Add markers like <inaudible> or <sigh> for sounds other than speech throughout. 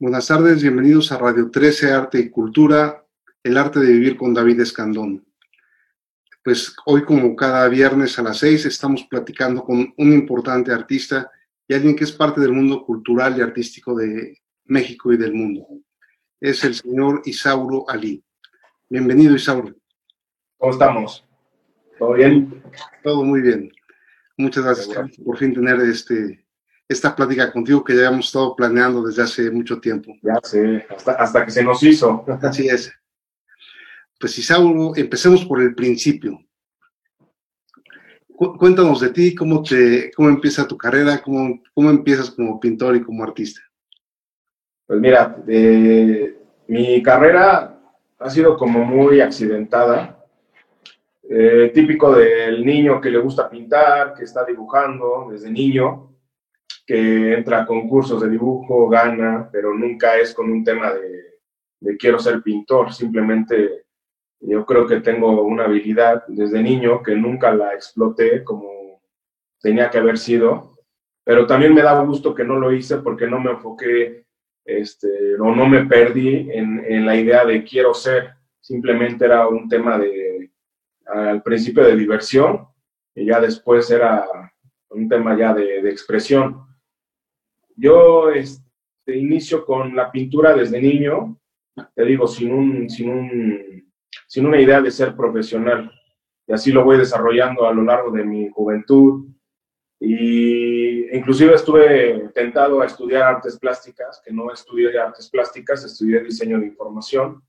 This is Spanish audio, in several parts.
Buenas tardes, bienvenidos a Radio 13 Arte y Cultura, el arte de vivir con David Escandón. Pues hoy como cada viernes a las seis estamos platicando con un importante artista y alguien que es parte del mundo cultural y artístico de México y del mundo. Es el señor Isauro Ali. Bienvenido, Isauro. ¿Cómo estamos? ¿Todo bien? Todo muy bien. Muchas gracias por fin tener este, esta plática contigo que ya hemos estado planeando desde hace mucho tiempo. Ya sé, hasta, que se nos hizo. Así es. Pues Isauro, empecemos por el principio. cuéntanos de ti, cómo, te, cómo empieza tu carrera, cómo, cómo empiezas como pintor y como artista. Pues mira, mi carrera ha sido como muy accidentada. Eh, típico del niño que le gusta pintar, que está dibujando desde niño que entra a concursos de dibujo, gana, pero nunca es con un tema de, quiero ser pintor, simplemente yo creo que tengo una habilidad desde niño que nunca la exploté como tenía que haber sido, pero también me daba gusto que no lo hice porque no me enfoqué este, o no me perdí en, en, la idea de quiero ser, simplemente era un tema de, al principio de diversión y ya después era un tema ya de, de expresión. Yo este, inicio con la pintura desde niño, te digo, sin, un, sin, un, sin una idea de ser profesional. Y así lo voy desarrollando a lo largo de mi juventud. Y inclusive estuve tentado a estudiar artes plásticas, que no estudié artes plásticas, estudié diseño de información.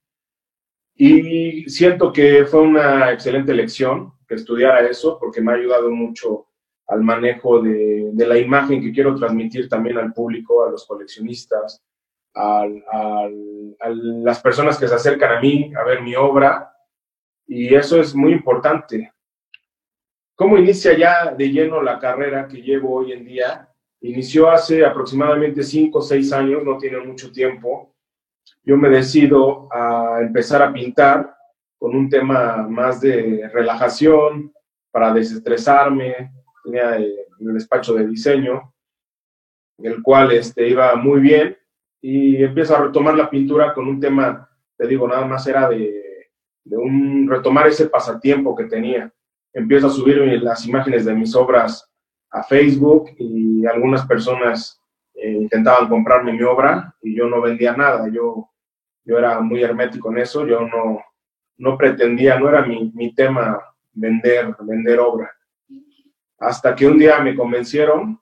Y siento que fue una excelente elección que estudiara eso, porque me ha ayudado mucho al manejo de, la imagen que quiero transmitir también al público, a los coleccionistas, a las personas que se acercan a mí a ver mi obra. Y eso es muy importante. ¿Cómo inicia ya de lleno la carrera que llevo hoy en día? Inició hace aproximadamente cinco o seis años, no tiene mucho tiempo. Yo me decido a empezar a pintar con un tema más de relajación, para desestresarme, tenía el despacho de diseño, el cual este, iba muy bien, y empiezo a retomar la pintura con un tema, te digo, nada más era de, de un, retomar ese pasatiempo que tenía. Empiezo a subir las imágenes de mis obras a Facebook y algunas personas eh, intentaban comprarme mi obra y yo no vendía nada, yo, yo era muy hermético en eso, yo no, no pretendía, no era mi, mi tema vender, vender obra hasta que un día me convencieron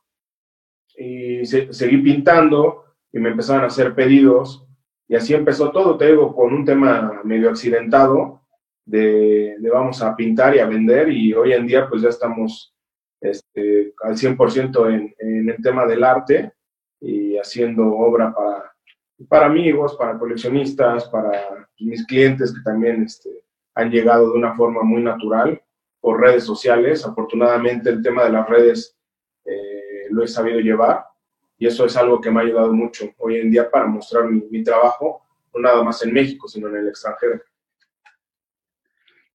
y seguí pintando y me empezaron a hacer pedidos. Y así empezó todo, te digo, con un tema medio accidentado de, vamos a pintar y a vender. Y hoy en día pues ya estamos este, al 100% en, en el tema del arte y haciendo obra para, para amigos, para coleccionistas, para mis clientes que también este, han llegado de una forma muy natural por redes sociales. Afortunadamente el tema de las redes eh, lo he sabido llevar y eso es algo que me ha ayudado mucho hoy en día para mostrar mi, trabajo, no nada más en México, sino en el extranjero.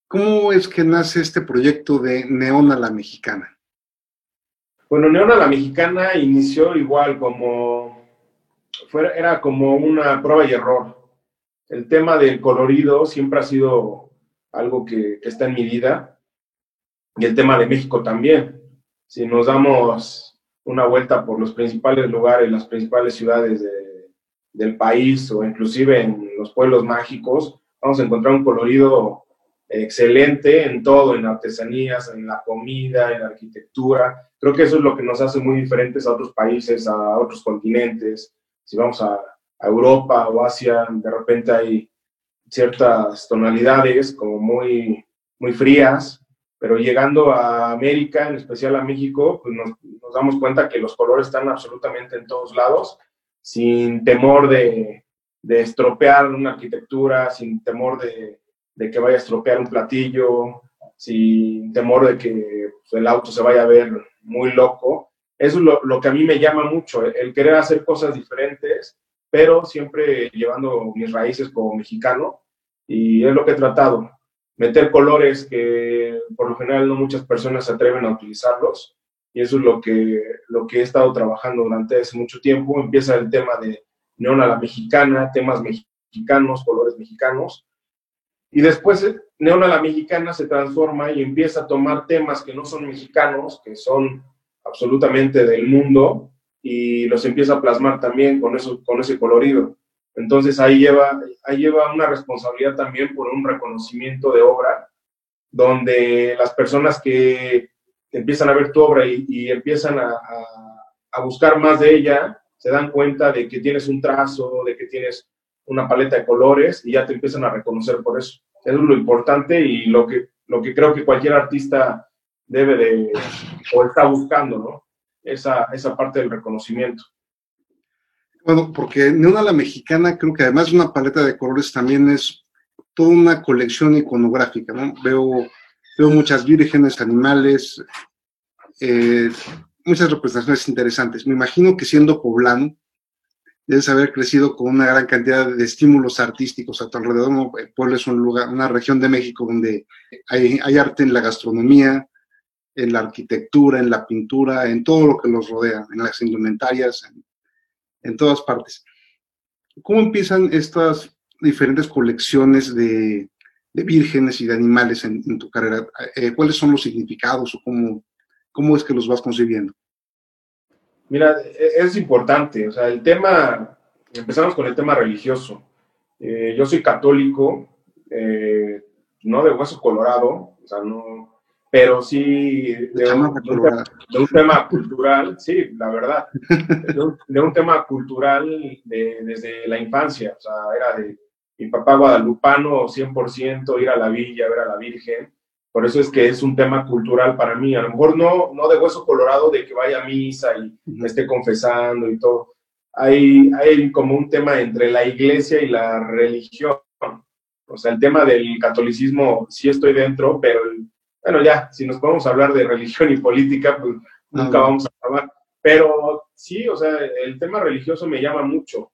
¿Cómo es que nace este proyecto de Neona la Mexicana? Bueno, Neona la Mexicana inició igual como, fue, era como una prueba y error. El tema del colorido siempre ha sido algo que está en mi vida y el tema de México también. Si nos damos una vuelta por los principales lugares, las principales ciudades del país o inclusive en los pueblos mágicos, vamos a encontrar un colorido excelente en todo, en artesanías, en la comida, en la arquitectura. Creo que eso es lo que nos hace muy diferentes a otros países, a otros continentes. Si vamos a, a Europa o Asia, de repente hay ciertas tonalidades como muy, muy frías, pero llegando a América, en especial a México, pues nos, damos cuenta que los colores están absolutamente en todos lados, sin temor de, de estropear una arquitectura, sin temor de, de, que vaya a estropear un platillo, sin temor de que pues, el auto se vaya a ver muy loco. Eso es lo, lo, que a mí me llama mucho, el querer hacer cosas diferentes, pero siempre llevando mis raíces como mexicano, y es lo que he tratado, meter colores que por lo general no muchas personas se atreven a utilizarlos y eso es lo que, lo que he estado trabajando durante mucho tiempo. Empieza el tema de, neón a la mexicana, temas mexicanos, colores mexicanos. Y después eh, neón a la mexicana se transforma y empieza a tomar temas que no son mexicanos, que son absolutamente del mundo, y los empieza a plasmar también con, eso, con ese colorido. Entonces ahí lleva, ahí lleva una responsabilidad también por un reconocimiento de obra, donde las personas que empiezan a ver tu obra y, empiezan a, a, buscar más de ella, se dan cuenta de que tienes un trazo, de que tienes una paleta de colores y ya te empiezan a reconocer por eso. Eso es lo importante y lo que, lo que creo que cualquier artista debe de, o está buscando, ¿no? Esa, esa parte del reconocimiento. Bueno, porque Neona la Mexicana creo que además de una paleta de colores también es toda una colección iconográfica, ¿no? Veo, veo muchas vírgenes, animales, eh, muchas representaciones interesantes. Me imagino que siendo poblano, debes haber crecido con una gran cantidad de estímulos artísticos a tu alrededor. El pueblo es un lugar, una región de México donde hay, hay, arte en la gastronomía, en la arquitectura, en la pintura, en todo lo que los rodea, en las indumentarias, en, en todas partes. ¿Cómo empiezan estas diferentes colecciones de, vírgenes y de animales en, en tu carrera? Eh, ¿Cuáles son los significados o cómo, cómo es que los vas concibiendo? Mira, e, es importante, o sea, el tema, empezamos con el tema religioso. Eh, yo soy católico, eh, no de hueso colorado, o sea, no, pero sí de un, de un, tema cultural, sí, la verdad, de un, tema cultural desde la infancia, o sea, era de mi papá guadalupano, 100% ir a la villa, ver a la Virgen, por eso es que es un tema cultural para mí. A lo mejor no, no de hueso colorado de que vaya a misa y me esté confesando y todo. Hay, hay como un tema entre la iglesia y la religión. O sea, el tema del catolicismo sí estoy dentro, pero bueno, ya, si nos podemos hablar de religión y política, pues nunca vamos a acabar. Pero sí, o sea, el tema religioso me llama mucho,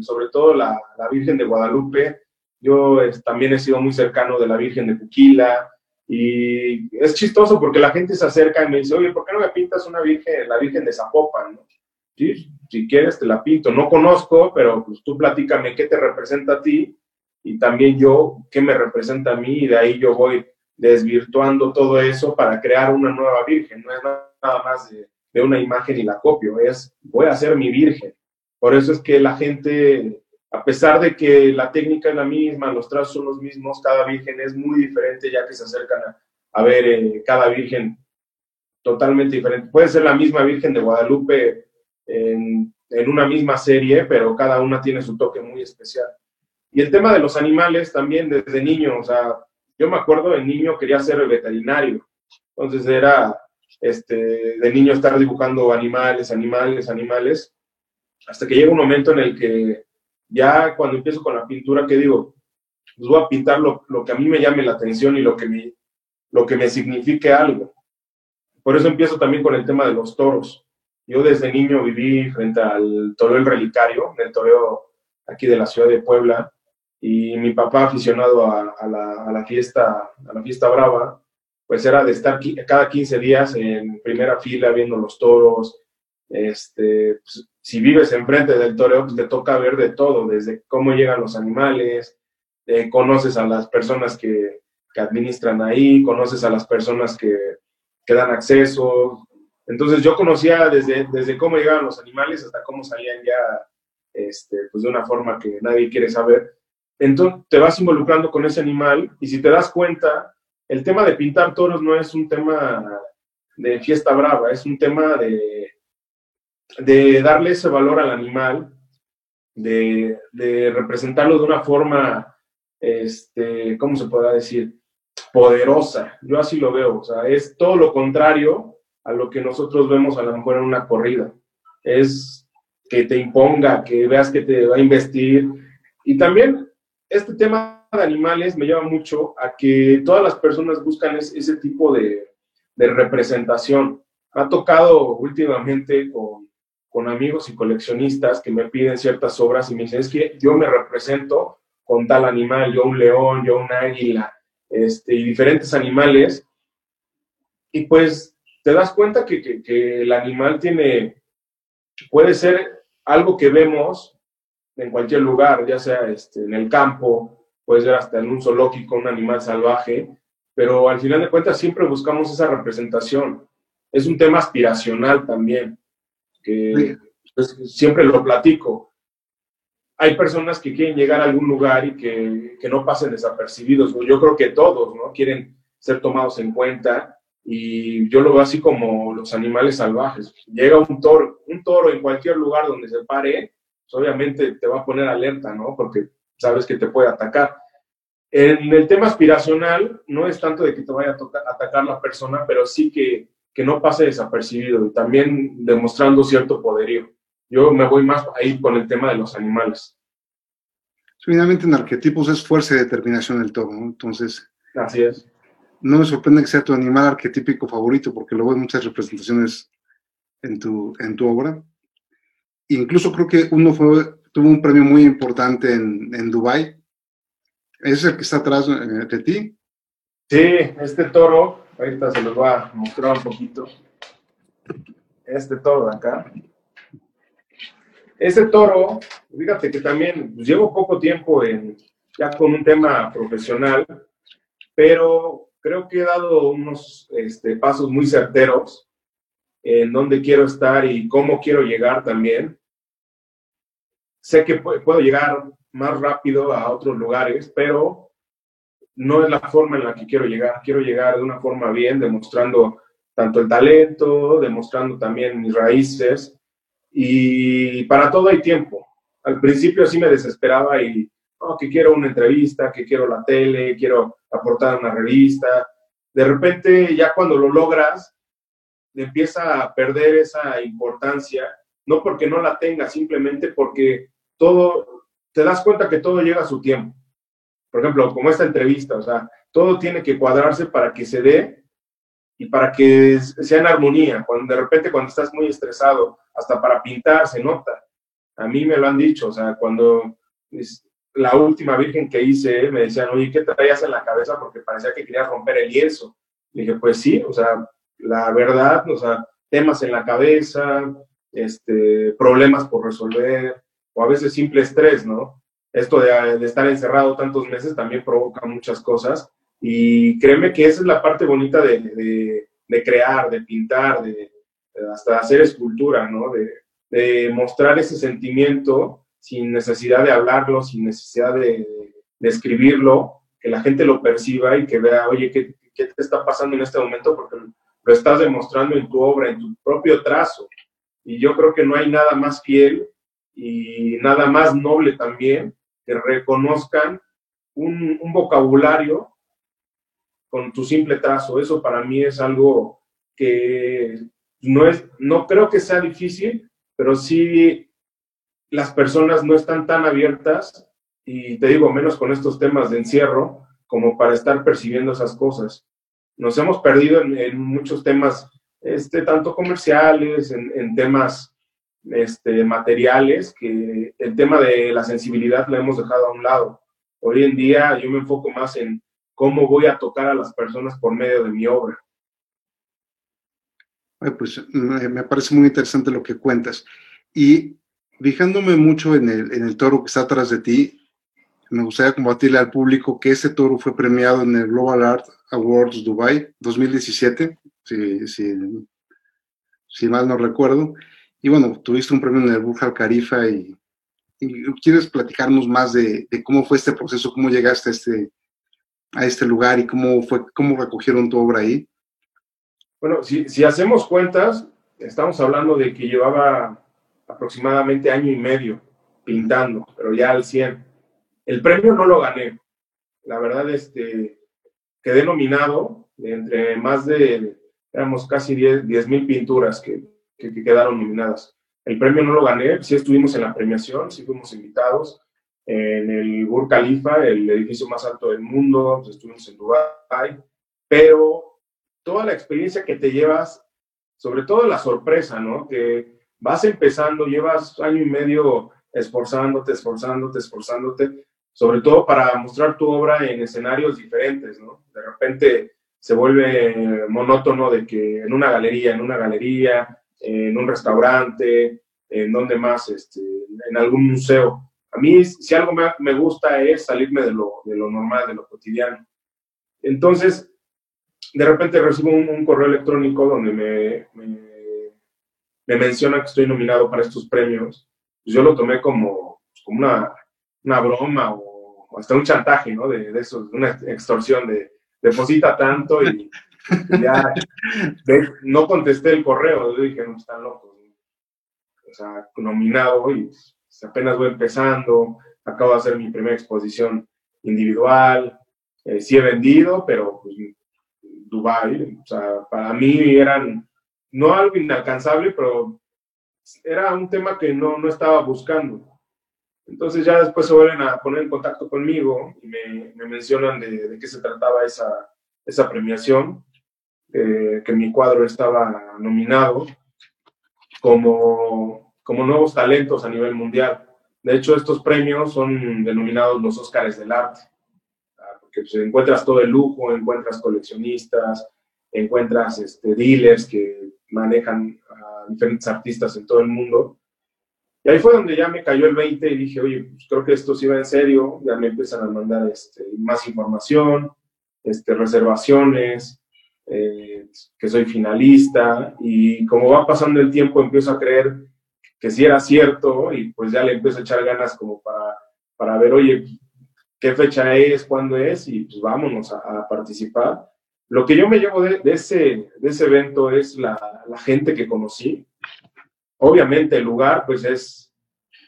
sobre todo la, la, Virgen de Guadalupe. Yo también he sido muy cercano de la Virgen de Cuquila, y es chistoso porque la gente se acerca y me dice, oye, ¿por qué no me pintas una virgen, la Virgen de Zapopan? ¿Sí? Si quieres, te la pinto. No conozco, pero pues tú platícame qué te representa a ti y también yo qué me representa a mí y de ahí yo voy desvirtuando todo eso para crear una nueva virgen. No es nada más de, una imagen y la copio, es voy a hacer mi virgen. Por eso es que la gente a pesar de que la técnica es la misma, los trazos son los mismos, cada virgen es muy diferente ya que se acercan a, ver eh, cada virgen totalmente diferente. Puede ser la misma Virgen de Guadalupe en, en, una misma serie, pero cada una tiene su toque muy especial. Y el tema de los animales también desde niño, o sea, yo me acuerdo de niño quería ser veterinario, entonces era este, de niño estar dibujando animales, animales, animales, hasta que llega un momento en el que ya cuando empiezo con la pintura, ¿qué digo? Pues voy a pintar lo, lo, que a mí me llame la atención y lo que, me, lo que me signifique algo. Por eso empiezo también con el tema de los toros. Yo desde niño viví frente al toreo El Relicario, el toreo aquí de la ciudad de Puebla, y mi papá aficionado a, a, la, a, la, fiesta, a la fiesta brava, pues era de estar cada 15 días en primera fila viendo los toros, este, pues, si vives enfrente del toreo, pues te toca ver de todo, desde cómo llegan los animales, eh, conoces a las personas que, que, administran ahí, conoces a las personas que, que, dan acceso. Entonces yo conocía desde, desde cómo llegaban los animales hasta cómo salían ya este, pues de una forma que nadie quiere saber. Entonces te vas involucrando con ese animal y si te das cuenta, el tema de pintar toros no es un tema de fiesta brava, es un tema de de darle ese valor al animal, de, representarlo de una forma, este, ¿cómo se podrá decir? Poderosa. Yo así lo veo. O sea, es todo lo contrario a lo que nosotros vemos a lo mejor en una corrida. Es que te imponga, que veas que te va a investir. Y también este tema de animales me lleva mucho a que todas las personas buscan ese tipo de, representación. Ha tocado últimamente con amigos y coleccionistas que me piden ciertas obras y me dicen, es que yo me represento con tal animal, yo un león, yo un águila, este, y diferentes animales. Y pues te das cuenta que, que, que el animal tiene, puede ser algo que vemos en cualquier lugar, ya sea este, en el campo, puede ser hasta en un zoológico, un animal salvaje, pero al final de cuentas siempre buscamos esa representación. Es un tema aspiracional también, que pues, siempre lo platico. Hay personas que quieren llegar a algún lugar y que, que no pasen desapercibidos. Yo creo que todos ¿no? quieren ser tomados en cuenta y yo lo veo así como los animales salvajes. Llega un toro, un toro en cualquier lugar donde se pare, obviamente te va a poner alerta, ¿no? Porque sabes que te puede atacar. En el tema aspiracional, no es tanto de que te vaya a atacar la persona, pero sí que, que no pase desapercibido y también demostrando cierto poderío. Yo me voy más ahí con el tema de los animales. Finalmente en arquetipos es fuerza y determinación el toro, ¿no? Entonces... Así es no me sorprende que sea tu animal arquetípico favorito, porque lo veo en muchas representaciones en tu, en tu obra. Incluso creo que uno fue, tuvo un premio muy importante en, en Dubái. ¿Es el que está atrás eh, de ti? Sí, este toro, ahorita se los voy a mostrar un poquito. Este toro de acá. Este toro, fíjate que también pues, llevo poco tiempo ya con un tema profesional, pero creo que he dado unos este, pasos muy certeros en dónde quiero estar y cómo quiero llegar también. Sé que puedo llegar más rápido a otros lugares, pero no es la forma en la que quiero llegar. Quiero llegar de una forma bien, demostrando tanto el talento, demostrando también mis raíces. Y para todo hay tiempo. Al principio sí me desesperaba y que quiero una entrevista, que quiero la tele, quiero aportar una revista. De repente, ya cuando lo logras, empieza a perder esa importancia, no porque no la tenga, simplemente porque todo, te das cuenta que todo llega a su tiempo. Por ejemplo, como esta entrevista, o sea, todo tiene que cuadrarse para que se dé y para que sea en armonía. Cuando de repente cuando estás muy estresado, hasta para pintar se nota. A mí me lo han dicho, o sea, cuando la última virgen que hice, me decían, oye, ¿qué traías en la cabeza? Porque parecía que quería romper el lienzo. Dije, pues sí, o sea, la verdad, o sea, temas en la cabeza, este, problemas por resolver, o a veces simple estrés, ¿no? Esto de, estar encerrado tantos meses también provoca muchas cosas. Y créeme que esa es la parte bonita de, de, crear, de pintar, de, hasta hacer escultura, ¿no? De, de mostrar ese sentimiento sin necesidad de hablarlo, sin necesidad de, escribirlo, que la gente lo perciba y que vea, oye, ¿qué, ¿qué, te está pasando en este momento? Porque lo estás demostrando en tu obra, en tu propio trazo. Y yo creo que no hay nada más fiel y nada más noble también que reconozcan un, un vocabulario con tu simple trazo. Eso para mí es algo que no, es, no creo que sea difícil, pero sí las personas no están tan abiertas, y te digo, menos con estos temas de encierro, como para estar percibiendo esas cosas. Nos hemos perdido en, muchos temas, este, tanto comerciales, en, temas este, materiales, que el tema de la sensibilidad lo hemos dejado a un lado. Hoy en día yo me enfoco más en cómo voy a tocar a las personas por medio de mi obra. Pues me parece muy interesante lo que cuentas. Y fijándome mucho en el, en el toro que está atrás de ti, me gustaría combatirle al público que ese toro fue premiado en el Global Art Awards Dubai 2017, si, si, si, mal no recuerdo. Y bueno, tuviste un premio en el Burj Al Khalifa y, ¿quieres platicarnos más de, de, cómo fue este proceso, cómo llegaste a este, a este lugar y cómo, fue, cómo recogieron tu obra ahí? Bueno, si, si hacemos cuentas, estamos hablando de que llevaba aproximadamente año y medio pintando, pero ya al 100. El premio no lo gané. La verdad, este, quedé nominado entre más de, éramos casi 10 mil pinturas que, que, quedaron nominadas. El premio no lo gané, sí estuvimos en la premiación, sí fuimos invitados en el Burj Khalifa, el edificio más alto del mundo, pues, estuvimos en Dubai, pero toda la experiencia que te llevas, sobre todo la sorpresa, ¿no? Que vas empezando, llevas año y medio esforzándote, esforzándote, esforzándote, sobre todo para mostrar tu obra en escenarios diferentes, ¿no? De repente se vuelve monótono de que en una galería, en una galería, en un restaurante, en donde más, este, en algún museo, A mí, si algo me, gusta es salirme de lo, de lo, normal, de lo cotidiano. Entonces, de repente recibo un, correo electrónico donde me, me, menciona que estoy nominado para estos premios. Pues yo lo tomé como, como una, una broma o, hasta un chantaje, ¿no? De, de eso, una extorsión de deposita tanto y <laughs> no contesté el correo. Yo dije, no, están locos. O sea, nominado y apenas voy empezando, acabo de hacer mi primera exposición individual, eh, sí he vendido, pero pues, Dubai, para mí eran no algo inalcanzable, pero era un tema que no, no estaba buscando. Entonces ya después se vuelven a poner en contacto conmigo y me, me mencionan de, de, qué se trataba esa, esa premiación, eh, que mi cuadro estaba nominado como, como nuevos talentos a nivel mundial. De hecho, estos premios son denominados los Óscares del arte, porque pues, encuentras todo el lujo, encuentras coleccionistas, encuentras este, dealers que manejan a diferentes artistas en todo el mundo. Y ahí fue donde ya me cayó el 20 y dije, oye, pues creo que esto sí va en serio, ya me empiezan a mandar este, más información, este, reservaciones, eh, que soy finalista y como va pasando el tiempo empiezo a creer que sí era cierto y pues ya le empiezo a echar ganas como para, para ver, oye, qué fecha es, cuándo es y pues vámonos a, participar. Lo que yo me llevo de, ese, de ese evento es la, la, gente que conocí. Obviamente el lugar pues es,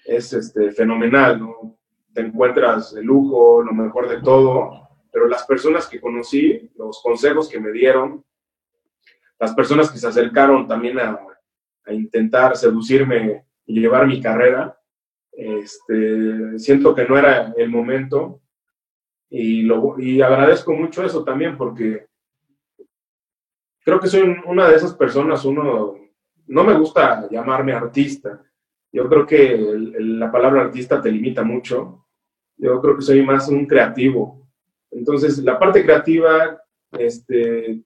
es este, fenomenal, ¿no? Te encuentras de lujo, lo mejor de todo, pero las personas que conocí, los consejos que me dieron, las personas que se acercaron también a, intentar seducirme y llevar mi carrera. Este, siento que no era el momento y, lo, y agradezco mucho eso también porque creo que soy una de esas personas, uno, no me gusta llamarme artista, yo creo que la palabra artista te limita mucho, yo creo que soy más un creativo. Entonces, la parte creativa, este,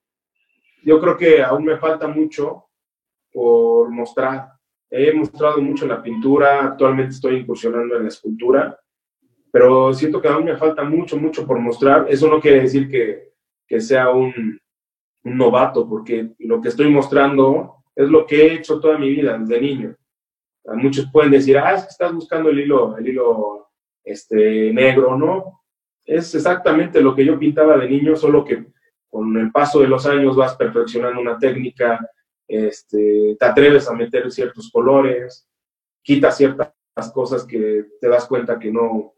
yo creo que aún me falta mucho por mostrar. He mostrado mucho en la pintura, actualmente estoy incursionando en la escultura, pero siento que aún me falta mucho, mucho por mostrar. Eso no quiere decir que, que sea un, novato, porque lo que estoy mostrando es lo que he hecho toda mi vida, desde niño. Muchos pueden decir, ah, es que estás buscando el hilo, el hilo este, negro, ¿no? Es exactamente lo que yo pintaba de niño, solo que con el paso de los años vas perfeccionando una técnica, este, te atreves a meter ciertos colores, quitas ciertas cosas que te das cuenta que no,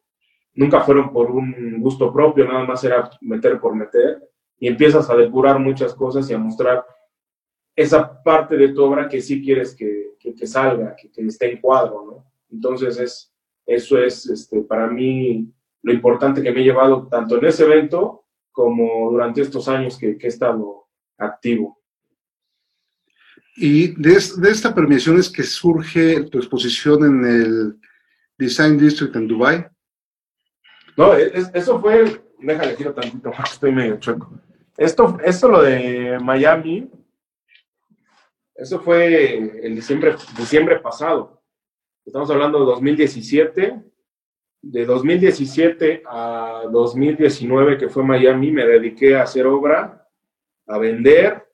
nunca fueron por un gusto propio, nada más era meter por meter, y empiezas a depurar muchas cosas y a mostrar esa parte de tu obra que sí quieres que, que, salga, que, que, esté en cuadro, ¿no? Entonces, es, eso es este, para mí lo importante que me he llevado tanto en ese evento como durante estos años que, que he estado activo. Y de, de, esta premiación es que surge tu exposición en el Design District en Dubai. No, eso fue, déjale giro tantito, <laughs> estoy medio chueco. Esto, esto lo de Miami, eso fue en diciembre, diciembre pasado. Estamos hablando de 2017. De 2017 a 2019, que fue Miami, me dediqué a hacer obra, a vender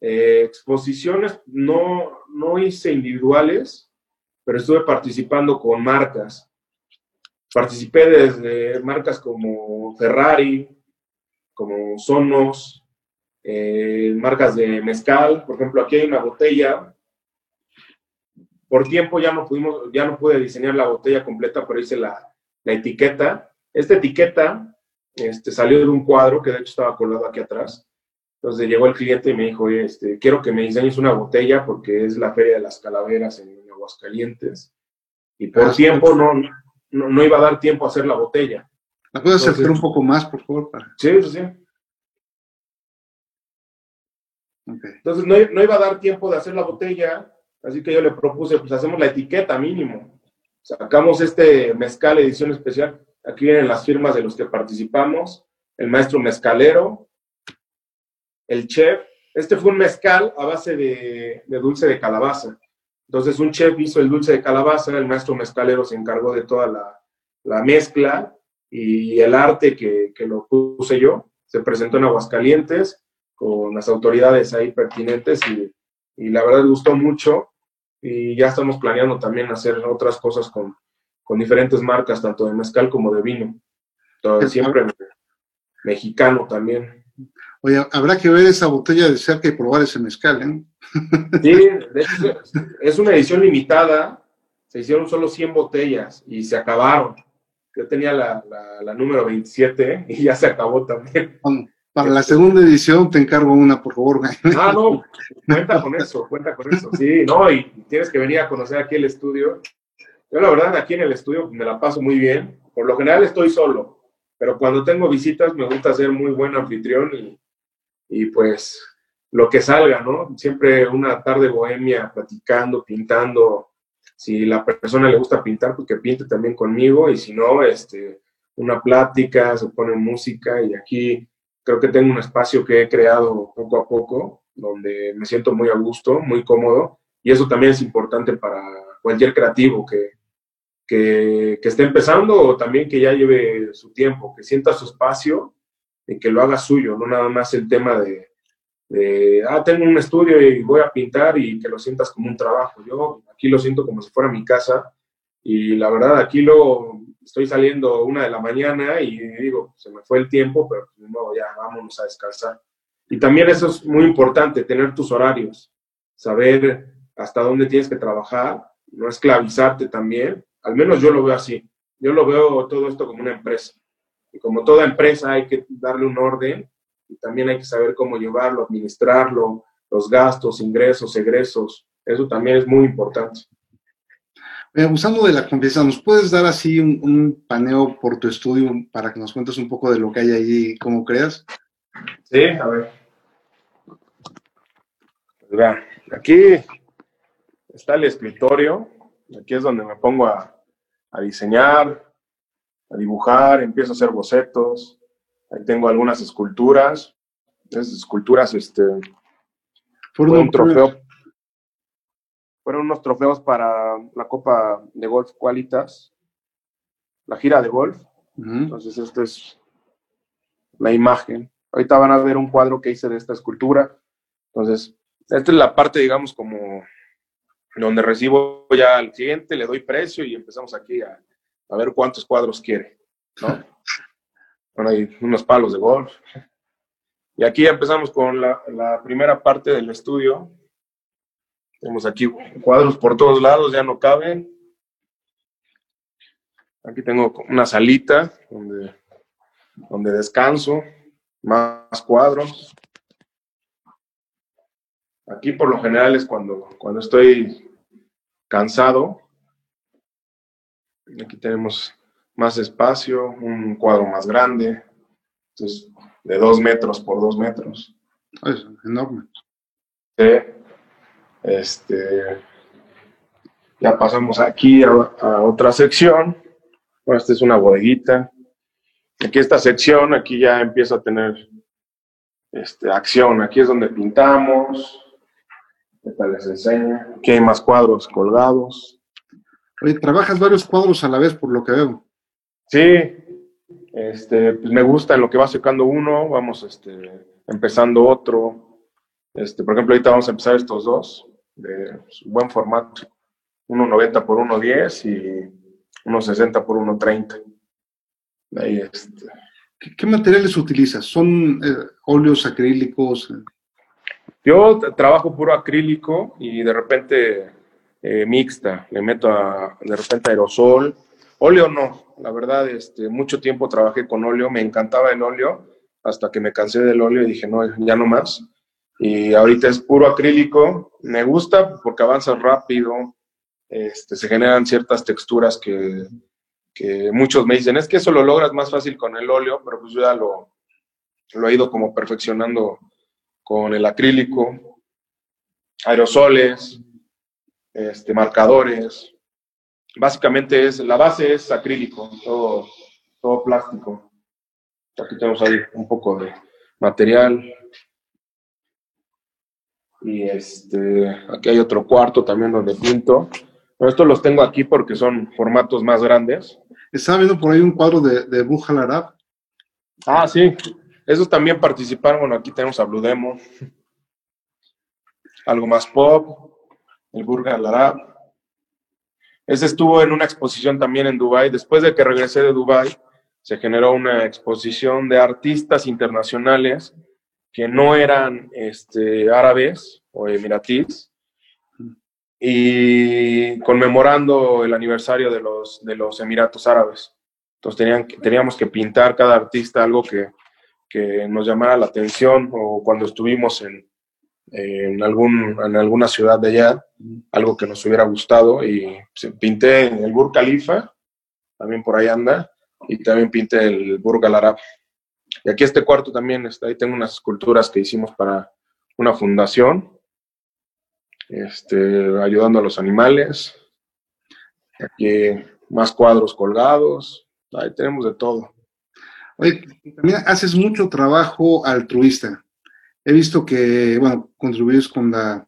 eh, exposiciones no, no hice individuales, pero estuve participando con marcas. Participé desde marcas como Ferrari, como Sonos, eh, marcas de mezcal. Por ejemplo, aquí hay una botella. Por tiempo ya no pudimos, ya no pude diseñar la botella completa, pero hice la, la etiqueta. Esta etiqueta este, salió de un cuadro que de hecho estaba colgado aquí atrás. Entonces llegó el cliente y me dijo, este, quiero que me diseñes una botella porque es la Feria de las Calaveras en Aguascalientes. Y por ah, tiempo no, no, iba a dar tiempo a hacer la botella. ¿La puedes acercar un poco más, por favor? Sí, sí. Entonces no, no, iba a dar tiempo de hacer la botella, así que yo le propuse, pues hacemos la etiqueta mínimo. Sacamos este mezcal edición especial. Aquí vienen las firmas de los que participamos. El maestro mezcalero, el chef, este fue un mezcal a base de, dulce de calabaza. Entonces un chef hizo el dulce de calabaza, el maestro mezcalero se encargó de toda la, la mezcla y el arte que, que lo puse yo. Se presentó en Aguascalientes con las autoridades ahí pertinentes y, y la verdad gustó mucho y ya estamos planeando también hacer otras cosas con, con diferentes marcas, tanto de mezcal como de vino. Todo, siempre mexicano también. Oye, habrá que ver esa botella de cerca y probar ese mezcal, ¿eh? Sí, de hecho, es una edición limitada. Se hicieron solo 100 botellas y se acabaron. Yo tenía la, la, número 27 y ya se acabó también. Para la segunda edición te encargo una, por favor. Ah, no, cuenta con eso, cuenta con eso. Sí, no, y tienes que venir a conocer aquí el estudio. Yo la verdad aquí en el estudio me la paso muy bien. Por lo general estoy solo, pero cuando tengo visitas me gusta ser muy buen anfitrión y, y pues lo que salga, ¿no? Siempre una tarde bohemia, platicando, pintando. Si la persona le gusta pintar, pues que pinte también conmigo y si no, este, una plática, se pone música y aquí creo que tengo un espacio que he creado poco a poco, donde me siento muy a gusto, muy cómodo y eso también es importante para cualquier creativo que, que, que esté empezando o también que ya lleve su tiempo, que sienta su espacio y que lo haga suyo, no nada más el tema de, de, ah, tengo un estudio y voy a pintar y que lo sientas como un trabajo. Yo aquí lo siento como si fuera mi casa y la verdad aquí lo estoy saliendo una de la mañana y digo, se me fue el tiempo, pero de nuevo ya vámonos a descansar. Y también eso es muy importante, tener tus horarios, saber hasta dónde tienes que trabajar, no esclavizarte también, al menos yo lo veo así. Yo lo veo todo esto como una empresa. Y como toda empresa hay que darle un orden y también hay que saber cómo llevarlo, administrarlo, los gastos, ingresos, egresos. Eso también es muy importante. Usando de la confianza, ¿nos puedes dar así un, paneo por tu estudio para que nos cuentes un poco de lo que hay allí y cómo creas? Sí, a ver. Pues aquí está el escritorio. Aquí es donde me pongo a, a diseñar, a dibujar, empiezo a hacer bocetos. Ahí tengo algunas esculturas. Esas esculturas, este, fueron un trofeo. Fueron unos trofeos para la Copa de Golf Qualitas, la gira de golf. Entonces, esta es la imagen. Ahorita van a ver un cuadro que hice de esta escultura. Entonces, esta es la parte, digamos, como donde recibo ya al cliente, le doy precio y empezamos aquí a, a ver cuántos cuadros quiere, ¿no? <laughs> Bueno, hay unos palos de golf. Y aquí empezamos con la, primera parte del estudio. Tenemos aquí cuadros por todos lados, ya no caben. Aquí tengo una salita donde, donde descanso, más cuadros. Aquí por lo general es cuando, cuando estoy cansado. Aquí tenemos más espacio, un cuadro más grande, entonces de dos metros por dos metros. Es enorme. Sí. Este, ya pasamos aquí a, otra sección. Bueno, esta es una bodeguita. Aquí esta sección, aquí ya empieza a tener este, acción. Aquí es donde pintamos. ¿Qué tal les enseño? Aquí hay más cuadros colgados. Oye, trabajas varios cuadros a la vez, por lo que veo. Sí, este, pues me gusta en lo que va secando uno, vamos este, empezando otro. Este, por ejemplo, ahorita vamos a empezar estos dos, de buen formato, 1.90 por 1.10 y 1.60 por 1.30. Ahí este. ¿Qué, materiales utilizas? ¿Son eh, óleos acrílicos? Yo trabajo puro acrílico y de repente eh, mixta, le meto a, de repente aerosol Óleo no, la verdad, este, mucho tiempo trabajé con óleo, me encantaba el óleo, hasta que me cansé del óleo y dije, no, ya no más. Y ahorita es puro acrílico, me gusta porque avanza rápido, este, se generan ciertas texturas que, muchos me dicen, es que eso lo logras más fácil con el óleo, pero pues yo ya lo, lo he ido como perfeccionando con el acrílico, aerosoles, este, marcadores, básicamente es, la base es acrílico, todo, todo plástico. Aquí tenemos ahí un poco de material. Y este, aquí hay otro cuarto también donde pinto. Pero estos los tengo aquí porque son formatos más grandes. Estaba viendo por ahí un cuadro de, de Bujal Arab. Ah, sí. Esos también participaron. Bueno, aquí tenemos a Blue Demo. Algo más pop. El Burger Arab. Ese estuvo en una exposición también en Dubai. Después de que regresé de Dubai, se generó una exposición de artistas internacionales que no eran este, árabes o emiratíes y conmemorando el aniversario de los, de los Emiratos Árabes. Entonces tenían, teníamos que pintar cada artista algo que, que nos llamara la atención o cuando estuvimos en, en, algún, en alguna ciudad de allá, algo que nos hubiera gustado y pinté en el Burj Khalifa, también por ahí anda, y también pinté el Burj Al Arab. Y aquí este cuarto también está, ahí tengo unas esculturas que hicimos para una fundación, este, ayudando a los animales. Aquí más cuadros colgados, ahí tenemos de todo. Oye, también haces mucho trabajo altruista. He visto que, bueno, contribuyes con la,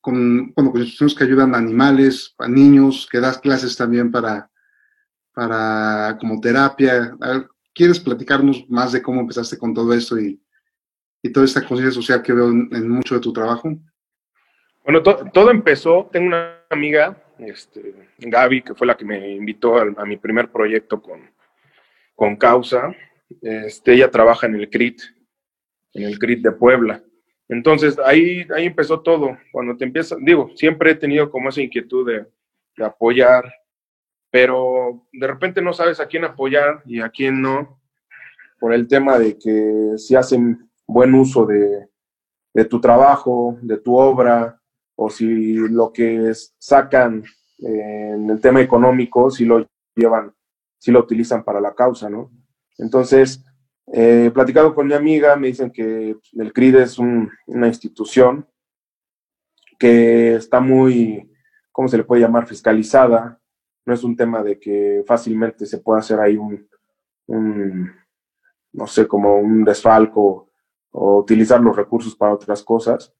con, bueno, con instituciones que ayudan a animales, a niños, que das clases también para, para, como terapia. ¿Quieres platicarnos más de cómo empezaste con todo esto y, toda esta conciencia social que veo en, mucho de tu trabajo? Bueno, todo empezó, tengo una amiga, este, Gaby, que fue la que me invitó a, a mi primer proyecto con, con Causa. Este, ella trabaja en el CRIT, en el CRIT de Puebla. Entonces, ahí, ahí empezó todo. Cuando te empiezas, digo, siempre he tenido como esa inquietud de, apoyar, pero de repente no sabes a quién apoyar y a quién no, por el tema de que si hacen buen uso de, de tu trabajo, de tu obra, o si lo que sacan en el tema económico, si lo llevan, si lo utilizan para la causa, ¿no? Entonces, eh, platicado con mi amiga, me dicen que el CRID es una institución que está muy, ¿cómo se le puede llamar? Fiscalizada. No es un tema de que fácilmente se pueda hacer ahí un, no sé, como un desfalco o utilizar los recursos para otras cosas.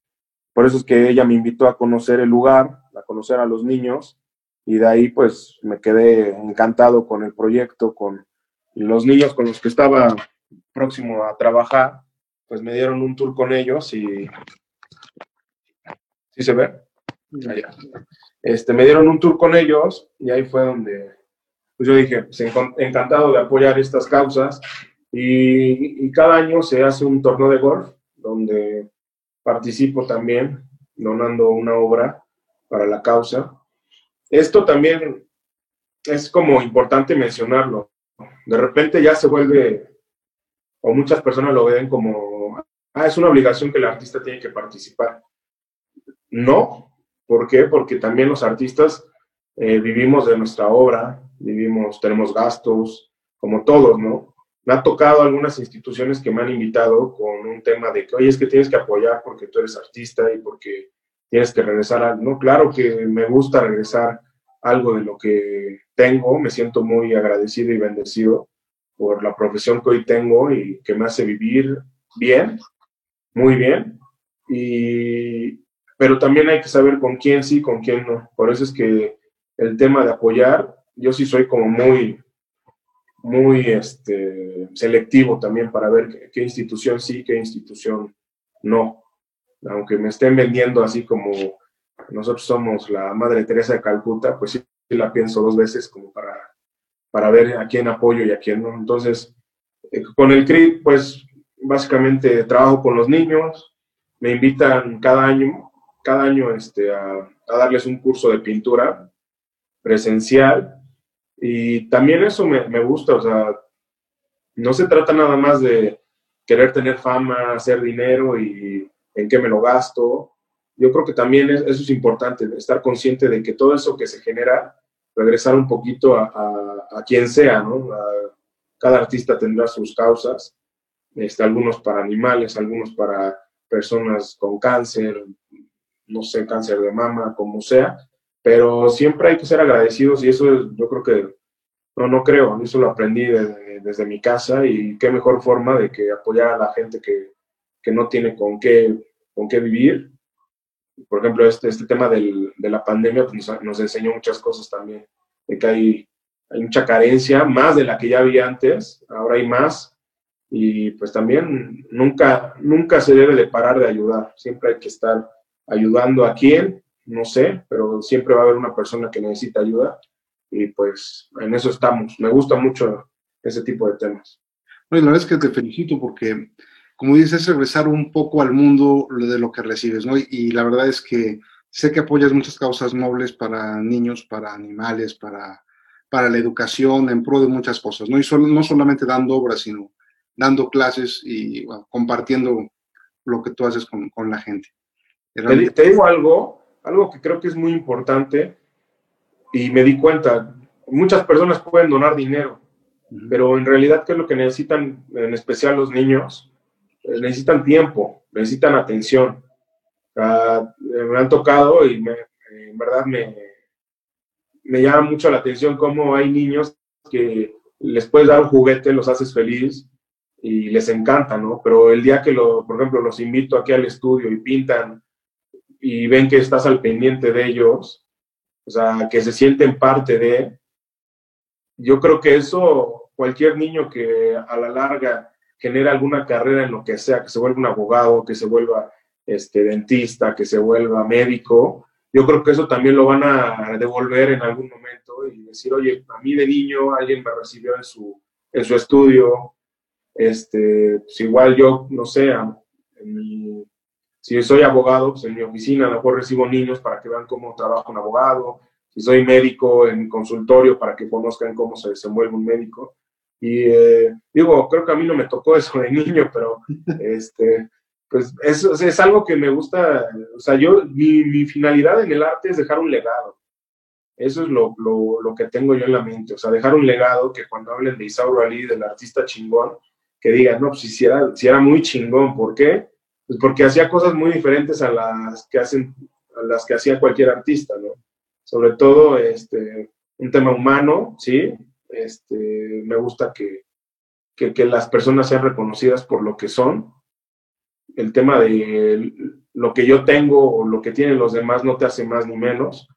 Por eso es que ella me invitó a conocer el lugar, a conocer a los niños, y de ahí pues me quedé encantado con el proyecto, con los niños con los que estaba próximo a trabajar, pues me dieron un tour con ellos y... ¿Sí se ve? Allá. Este, me dieron un tour con ellos y ahí fue donde pues yo dije, pues, encantado de apoyar estas causas y, y, cada año se hace un torneo de golf donde participo también donando una obra para la causa. Esto también es como importante mencionarlo. De repente ya se vuelve o muchas personas lo ven como, ah, es una obligación que el artista tiene que participar. No, ¿por qué? Porque también los artistas eh, vivimos de nuestra obra, vivimos, tenemos gastos, como todos, ¿no? Me ha tocado algunas instituciones que me han invitado con un tema de que, oye, es que tienes que apoyar porque tú eres artista y porque tienes que regresar a... No, claro que me gusta regresar algo de lo que tengo, me siento muy agradecido y bendecido, por la profesión que hoy tengo y que me hace vivir bien, muy bien. Y, pero también hay que saber con quién sí, con quién no. Por eso es que el tema de apoyar, yo sí soy como muy, muy este, selectivo también para ver qué, institución sí, qué institución no. Aunque me estén vendiendo así como nosotros somos la Madre Teresa de Calcuta, pues sí la pienso dos veces como para para ver a quién apoyo y a quién no. Entonces, eh, con el CRIT, pues básicamente trabajo con los niños, me invitan cada año, cada año este, a, darles un curso de pintura presencial y también eso me, me, gusta, o sea, no se trata nada más de querer tener fama, hacer dinero y en qué me lo gasto. Yo creo que también eso es importante, estar consciente de que todo eso que se genera regresar un poquito a, a, quien sea, ¿no? cada artista tendrá sus causas, este, algunos para animales, algunos para personas con cáncer, no sé, cáncer de mama, como sea, pero siempre hay que ser agradecidos y eso yo creo que, no, no creo, eso lo aprendí desde, mi casa y qué mejor forma de que apoyar a la gente que, que no tiene con qué, con qué vivir. Por ejemplo, este, este tema del, de la pandemia pues, nos, enseñó muchas cosas también, de que hay hay mucha carencia, más de la que ya había antes, ahora hay más, y pues también nunca, nunca se debe de parar de ayudar, siempre hay que estar ayudando a quién, no sé, pero siempre va a haber una persona que necesita ayuda y pues en eso estamos. Me gusta mucho ese tipo de temas. la verdad es que te felicito porque, como dices, es regresar un poco al mundo de lo que recibes, ¿no? Y, la verdad es que sé que apoyas muchas causas nobles para niños, para animales, para, para la educación, en pro de muchas cosas, ¿no? Y solo, no solamente dando obras, sino dando clases y compartiendo lo que tú haces con, con la gente. Te, te, digo algo, algo que creo que es muy importante y me di cuenta, muchas personas pueden donar dinero, pero en realidad, ¿qué es lo que necesitan, en especial los niños? Eh, necesitan tiempo, necesitan atención. Uh, me han tocado y me, en verdad me, me llama mucho la atención cómo hay niños que les puedes dar un juguete, los haces feliz y les encanta, ¿no? Pero el día que, lo, por ejemplo, los invito aquí al estudio y pintan y ven que estás al pendiente de ellos, o sea, que se sienten parte de, yo creo que eso, cualquier niño que a la larga genera alguna carrera en lo que sea, que se vuelva un abogado, que se vuelva este, dentista, que se vuelva médico, yo creo que eso también lo van a devolver en algún momento y decir, oye, a mí de niño alguien me recibió en su, en su estudio, este, pues igual yo, no sé, en mi, si soy abogado, pues en mi oficina a lo mejor recibo niños para que vean cómo trabaja un abogado. Si soy médico, en mi consultorio para que conozcan cómo se desenvuelve un médico. Y eh, digo, creo que a mí no me tocó eso de niño, pero este, pues eso es algo que me gusta. O sea, yo, mi, finalidad en el arte es dejar un legado. Eso es lo, lo, lo, que tengo yo en la mente. O sea, dejar un legado que cuando hablen de Isauro Ali, del artista chingón, que digan, no, pues si era, si era muy chingón. ¿Por qué? Pues porque hacía cosas muy diferentes a las que hacen, a las que hacía cualquier artista, ¿no? Sobre todo, este, un tema humano, ¿sí? Este, me gusta que, que, que las personas sean reconocidas por lo que son. El tema de lo que yo tengo o lo que tienen los demás no te hace más ni menos.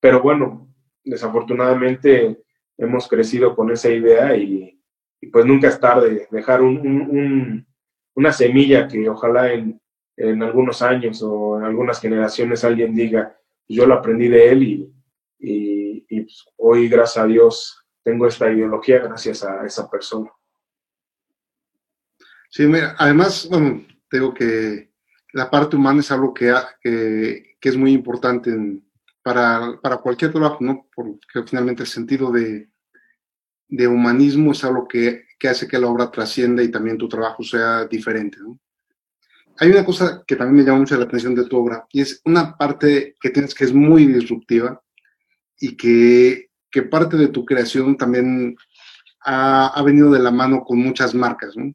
Pero bueno, desafortunadamente hemos crecido con esa idea y, y pues nunca es tarde dejar un, un, una semilla que ojalá en, en, algunos años o en algunas generaciones alguien diga, yo lo aprendí de él y, y, pues, hoy, gracias a Dios, tengo esta ideología gracias a esa persona. Sí, mira, además, bueno, tengo que la parte humana es algo que, que, que es muy importante para, para, cualquier trabajo, ¿no? Porque finalmente el sentido de, de humanismo es algo que que hace que la obra trascienda y también tu trabajo sea diferente. ¿no? Hay una cosa que también me llama mucho la atención de tu obra y es una parte que tienes que es muy disruptiva y que, que parte de tu creación también ha, ha, venido de la mano con muchas marcas. ¿no?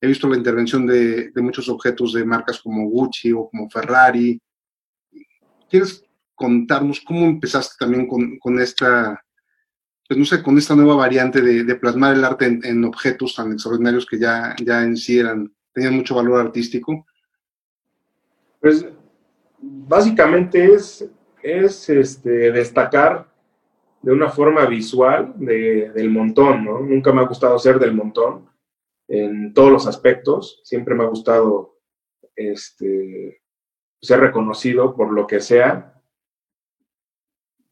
He visto la intervención de, de muchos objetos de marcas como Gucci o como Ferrari. ¿Quieres contarnos cómo empezaste también con, con esta pues no sé, con esta nueva variante de, plasmar el arte en, objetos tan extraordinarios que ya, ya en sí eran, tenían mucho valor artístico? Pues básicamente es, es este, destacar de una forma visual de, del montón, ¿no? Nunca me ha gustado ser del montón en todos los aspectos, siempre me ha gustado este, ser reconocido por lo que sea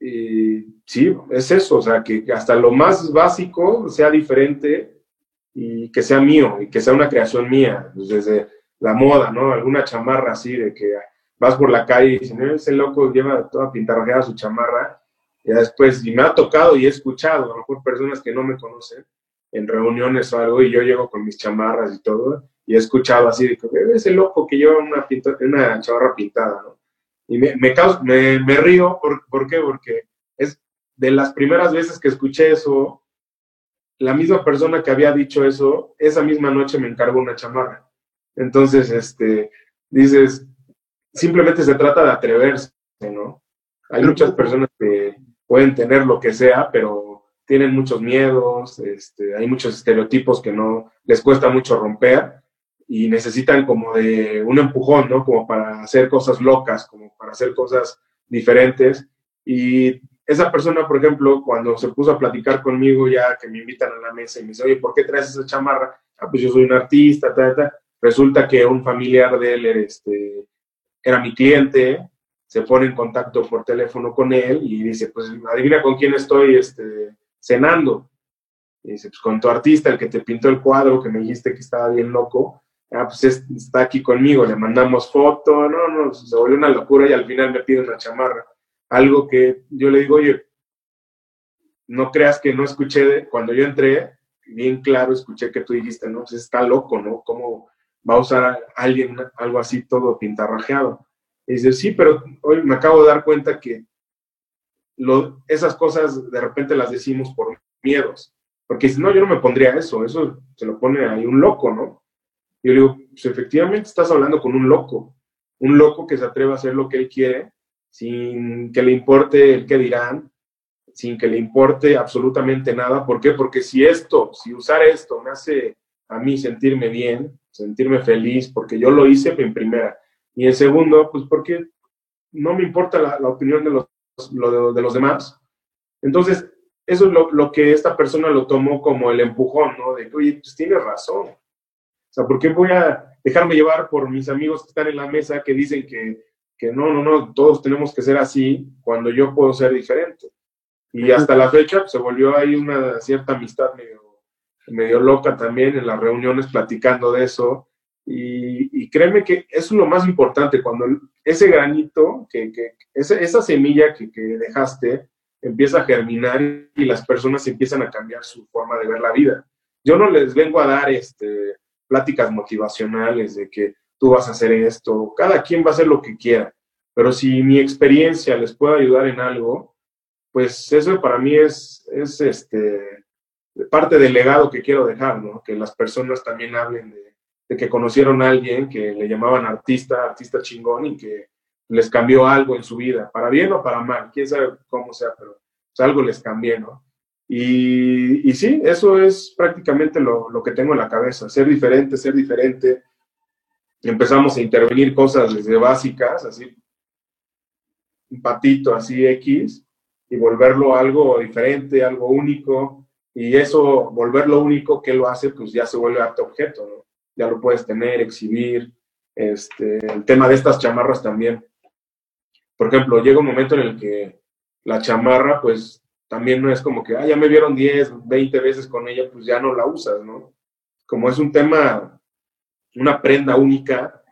y sí, es eso, o sea, que hasta lo más básico sea diferente y que sea mío y que sea una creación mía, pues desde la moda, ¿no? Alguna chamarra así de que vas por la calle y dicen, ese loco lleva toda pintarrajeada su chamarra, y después, y me ha tocado y he escuchado, a lo mejor personas que no me conocen en reuniones o algo, y yo llego con mis chamarras y todo, y he escuchado así, de que ese loco que lleva una, una chamarra pintada, ¿no? Y me, me, me, me río, ¿por, ¿por qué? Porque es de las primeras veces que escuché eso, la misma persona que había dicho eso, esa misma noche me encargó una chamarra. Entonces, este, dices, simplemente se trata de atreverse, ¿no? Hay muchas personas que pueden tener lo que sea, pero tienen muchos miedos, este, hay muchos estereotipos que no les cuesta mucho romper y necesitan como de un empujón, ¿no? Como para hacer cosas locas, como para hacer cosas diferentes. Y esa persona, por ejemplo, cuando se puso a platicar conmigo ya que me invitan a la mesa y me dice, oye, ¿por qué traes esa chamarra? Ah, pues yo soy un artista, ta, ta. Resulta que un familiar de él era, este, era mi cliente, se pone en contacto por teléfono con él y dice, pues adivina con quién estoy este, cenando. Y dice, pues con tu artista, el que te pintó el cuadro, que me dijiste que estaba bien loco, ah, pues está aquí conmigo, le mandamos foto, no, no, se volvió una locura y al final me pide una chamarra. Algo que yo le digo, oye, no creas que no escuché, cuando yo entré, bien claro escuché que tú dijiste, no, pues está loco, ¿no? ¿Cómo va a usar alguien algo así todo pintarrajeado? Y dice, sí, pero hoy me acabo de dar cuenta que esas cosas de repente las decimos por miedos. Porque dice, no, yo no me pondría eso, eso se lo pone ahí un loco, ¿no? Yo digo, pues efectivamente estás hablando con un loco, un loco que se atreve a hacer lo que él quiere sin que le importe el que dirán, sin que le importe absolutamente nada. ¿Por qué? Porque si esto, si usar esto me hace a mí sentirme bien, sentirme feliz, porque yo lo hice en primera. Y en segundo, pues porque no me importa la, opinión de los, de los demás. Entonces, eso es lo, que esta persona lo tomó como el empujón, ¿no? De que, oye, pues tienes razón. O sea, ¿por qué voy a dejarme llevar por mis amigos que están en la mesa que dicen que, que no, no, no, todos tenemos que ser así cuando yo puedo ser diferente? Y hasta la fecha pues, se volvió ahí una cierta amistad medio, medio loca también en las reuniones platicando de eso. Y, créeme que eso es lo más importante, cuando ese granito, que, que esa, esa semilla que, que dejaste, empieza a germinar y las personas empiezan a cambiar su forma de ver la vida. Yo no les vengo a dar este, pláticas motivacionales de que tú vas a hacer esto, cada quien va a hacer lo que quiera, pero si mi experiencia les puede ayudar en algo, pues eso para mí es, es este, parte del legado que quiero dejar, ¿no? Que las personas también hablen de, que conocieron a alguien que le llamaban artista, artista chingón y que les cambió algo en su vida, para bien o para mal, quién sabe cómo sea, pero algo les cambié, ¿no? Y, sí, eso es prácticamente lo, lo, que tengo en la cabeza, ser diferente, ser diferente. Empezamos a intervenir cosas desde básicas, así, un patito así X, y volverlo algo diferente, algo único, y eso, volverlo único, ¿qué lo hace? Pues ya se vuelve arte objeto. Ya lo puedes tener, exhibir, este, el tema de estas chamarras también por ejemplo, llega un momento en el que la chamarra, pues también no es como que, ah, ya me vieron 10, 20 veces con ella, pues ya no la usas, ¿no? Como es un tema, una prenda única,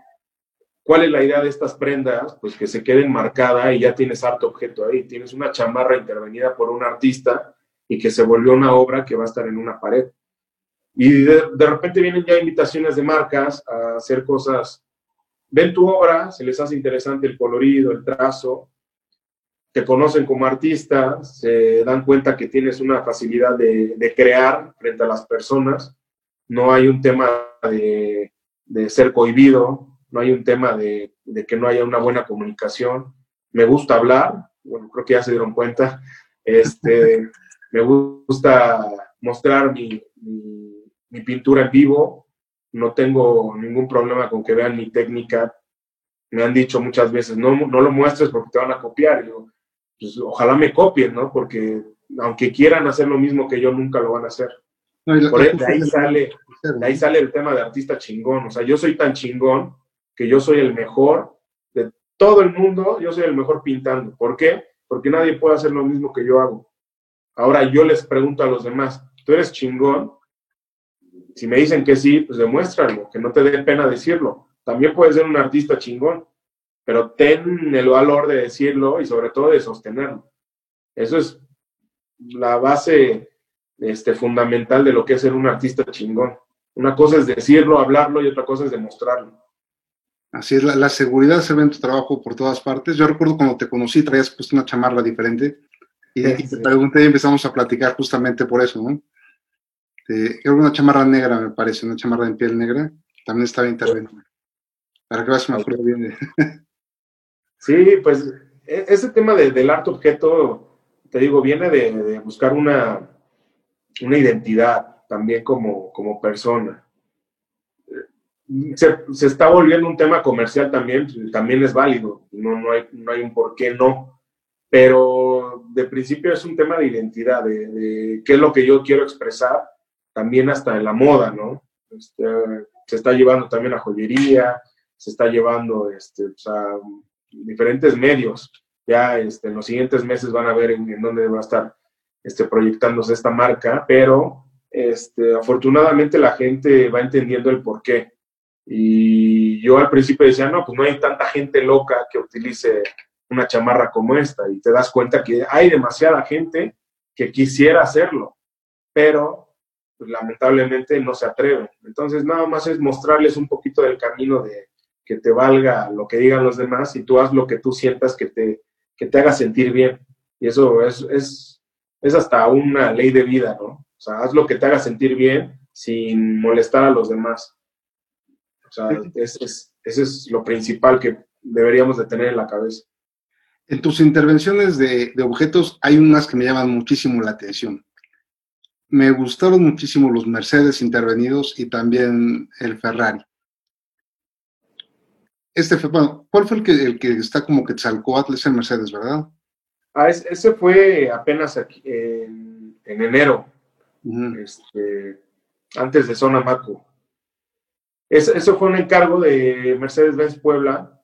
¿cuál es la idea de estas prendas? Pues que se queden marcadas y ya tienes harto objeto ahí, tienes una chamarra intervenida por un artista y que se volvió una obra que va a estar en una pared. Y de, de repente vienen ya invitaciones de marcas a hacer cosas ven tu obra, se les hace interesante el colorido, el trazo, te conocen como artista, se dan cuenta que tienes una facilidad de, crear frente a las personas, no hay un tema de, ser cohibido, no hay un tema de, que no haya una buena comunicación. Me gusta hablar, bueno, creo que ya se dieron cuenta, este, <laughs> me gusta mostrar mi, mi pintura en vivo, no tengo ningún problema con que vean mi técnica. Me han dicho muchas veces, no, no lo muestres porque te van a copiar. Pues, ojalá me copien, ¿no? Porque aunque quieran hacer lo mismo que yo, nunca lo van a hacer. Por ahí, de, ahí sale, de ahí sale el tema de artista chingón. O sea, yo soy tan chingón que yo soy el mejor de todo el mundo, yo soy el mejor pintando. ¿Por qué? Porque nadie puede hacer lo mismo que yo hago. Ahora yo les pregunto a los demás, ¿tú eres chingón? Si me dicen que sí, pues demuéstralo, que no te dé pena decirlo. También puedes ser un artista chingón, pero ten el valor de decirlo y sobre todo de sostenerlo. Eso es la base este, fundamental de lo que es ser un artista chingón. Una cosa es decirlo, hablarlo y otra cosa es demostrarlo. Así es, la, seguridad se ve en tu trabajo por todas partes. Yo recuerdo cuando te conocí, traías puesto una chamarra diferente y, te pregunté y empezamos a platicar justamente por eso, ¿no? Este, una chamarra negra, me parece, una chamarra en piel negra, también estaba intervenida. Para que veas, me acuerdo bien <laughs> Sí, pues e, ese tema del arte objeto, te digo, viene de, buscar una, una identidad también como, como persona. Se, se, está volviendo un tema comercial también, también es válido, no, no, hay, no hay un por qué no, pero de principio es un tema de identidad, de, qué es lo que yo quiero expresar, también hasta en la moda, ¿no? Este, se está llevando también a joyería, se está llevando este, pues, a diferentes medios. Ya este, en los siguientes meses van a ver en, dónde va a estar este, proyectándose esta marca, pero este, afortunadamente la gente va entendiendo el por qué. Y yo al principio decía, no, pues no hay tanta gente loca que utilice una chamarra como esta. Y te das cuenta que hay demasiada gente que quisiera hacerlo, pero pues, lamentablemente no se atreven. Entonces nada más es mostrarles un poquito del camino de que te valga lo que digan los demás y tú haz lo que tú sientas que te, que te haga sentir bien. Y eso es, es, es hasta una ley de vida, ¿no? O sea, haz lo que te haga sentir bien sin molestar a los demás. O sea, ese es, es lo principal que deberíamos de tener en la cabeza. En tus intervenciones de, de, objetos hay unas que me llaman muchísimo la atención. Me gustaron muchísimo los Mercedes intervenidos y también el Ferrari. Este fue, bueno, ¿cuál fue el que, el que está como que Quetzalcóatl? Es el Mercedes, ¿verdad? Ah, ese fue apenas aquí, en, enero, este, antes de Zona Maco. eso fue un encargo de Mercedes-Benz Puebla,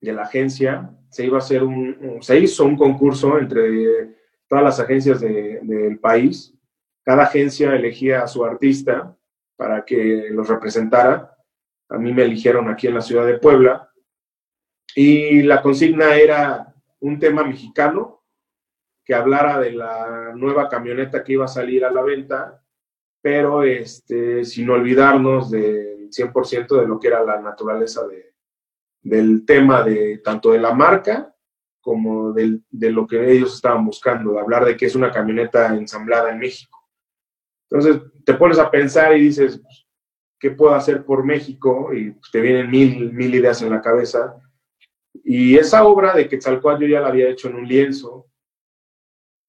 de la agencia. Se iba a hacer un, se hizo un concurso entre todas las agencias del país. Cada agencia elegía a su artista para que los representara a mí me eligieron aquí en la ciudad de Puebla y la consigna era un tema mexicano que hablara de la nueva camioneta que iba a salir a la venta, pero este, sin olvidarnos del 100% de lo que era la naturaleza de, del tema de tanto de la marca como de lo que ellos estaban buscando, de hablar de que es una camioneta ensamblada en México. Entonces te pones a pensar y dices, qué puedo hacer por México y pues, te vienen mil, mil ideas en la cabeza. Y esa obra de Quetzalcóatl yo ya la había hecho en un lienzo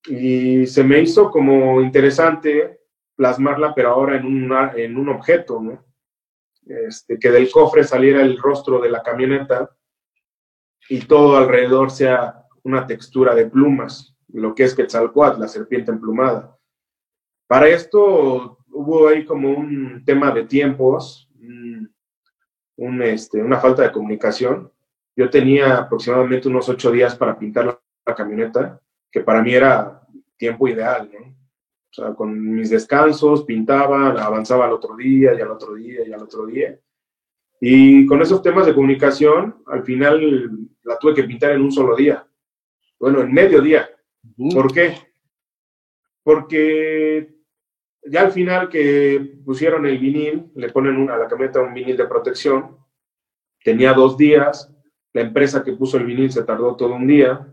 y se me hizo como interesante plasmarla, pero ahora en, una, en un objeto, ¿no? Este, que del cofre saliera el rostro de la camioneta y todo alrededor sea una textura de plumas, lo que es Quetzalcóatl, la serpiente emplumada. Para esto hubo ahí como un tema de tiempos, un, este, una falta de comunicación. Yo tenía aproximadamente unos ocho días para pintar la, camioneta, que para mí era tiempo ideal, ¿no? O sea, con mis descansos, pintaba, avanzaba al otro día, y al otro día, y al otro día. Y con esos temas de comunicación, al final la tuve que pintar en un solo día. Bueno, en medio día. ¿Por qué? Porque ya al final que pusieron el vinil, le ponen a la camioneta un vinil de protección, tenía dos días, la empresa que puso el vinil se tardó todo un día,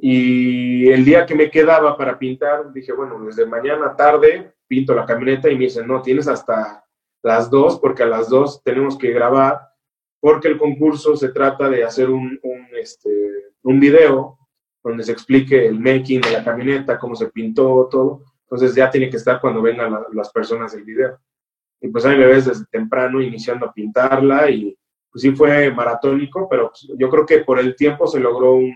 y el día que me quedaba para pintar, dije, bueno, desde mañana tarde pinto la camioneta y me dicen, no, tienes hasta las dos, porque a las dos tenemos que grabar, porque el concurso se trata de hacer un, un, este, video donde se explique el making de la camioneta, cómo se pintó, todo. Entonces ya tiene que estar cuando vengan las personas del video. Y pues ahí me ves desde temprano iniciando a pintarla y pues sí fue maratónico, pero pues, yo creo que por el tiempo se logró un,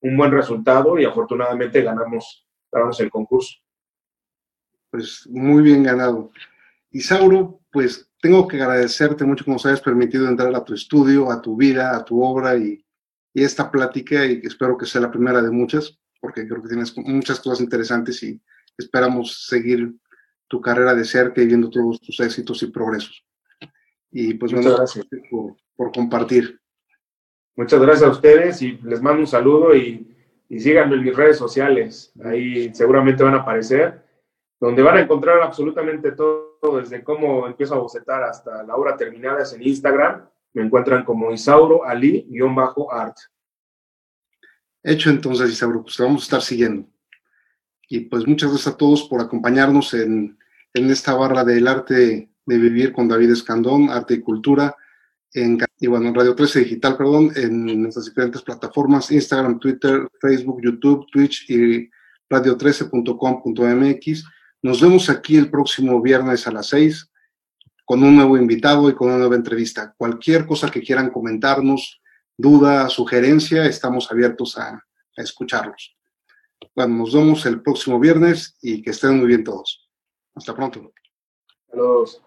un buen resultado y afortunadamente ganamos, ganamos el concurso. Pues muy bien ganado. Isauro, pues tengo que agradecerte mucho que nos hayas permitido entrar a tu estudio, a tu vida, a tu obra y, y esta plática y espero que sea la primera de muchas, porque creo que tienes muchas cosas interesantes y esperamos seguir tu carrera de cerca y viendo todos tus éxitos y progresos. Y pues Muchas gracias por, compartir. Muchas gracias a ustedes y les mando un saludo y, y síganme en mis redes sociales. Ahí seguramente van a aparecer, donde van a encontrar absolutamente todo, desde cómo empiezo a bocetar hasta la obra terminada es en Instagram. Me encuentran como Isauro Ali-art. Hecho entonces, Isauro, pues te vamos a estar siguiendo. Y pues muchas gracias a todos por acompañarnos en, en esta barra del arte de vivir con David Escandón, arte y cultura, en, y bueno, Radio 13 Digital, perdón, en nuestras diferentes plataformas, Instagram, Twitter, Facebook, YouTube, Twitch y radio13.com.mx. Nos vemos aquí el próximo viernes a las 6 con un nuevo invitado y con una nueva entrevista. Cualquier cosa que quieran comentarnos, duda, sugerencia, estamos abiertos a escucharlos. Nos vemos el próximo viernes y que estén muy bien todos. Hasta pronto. Saludos.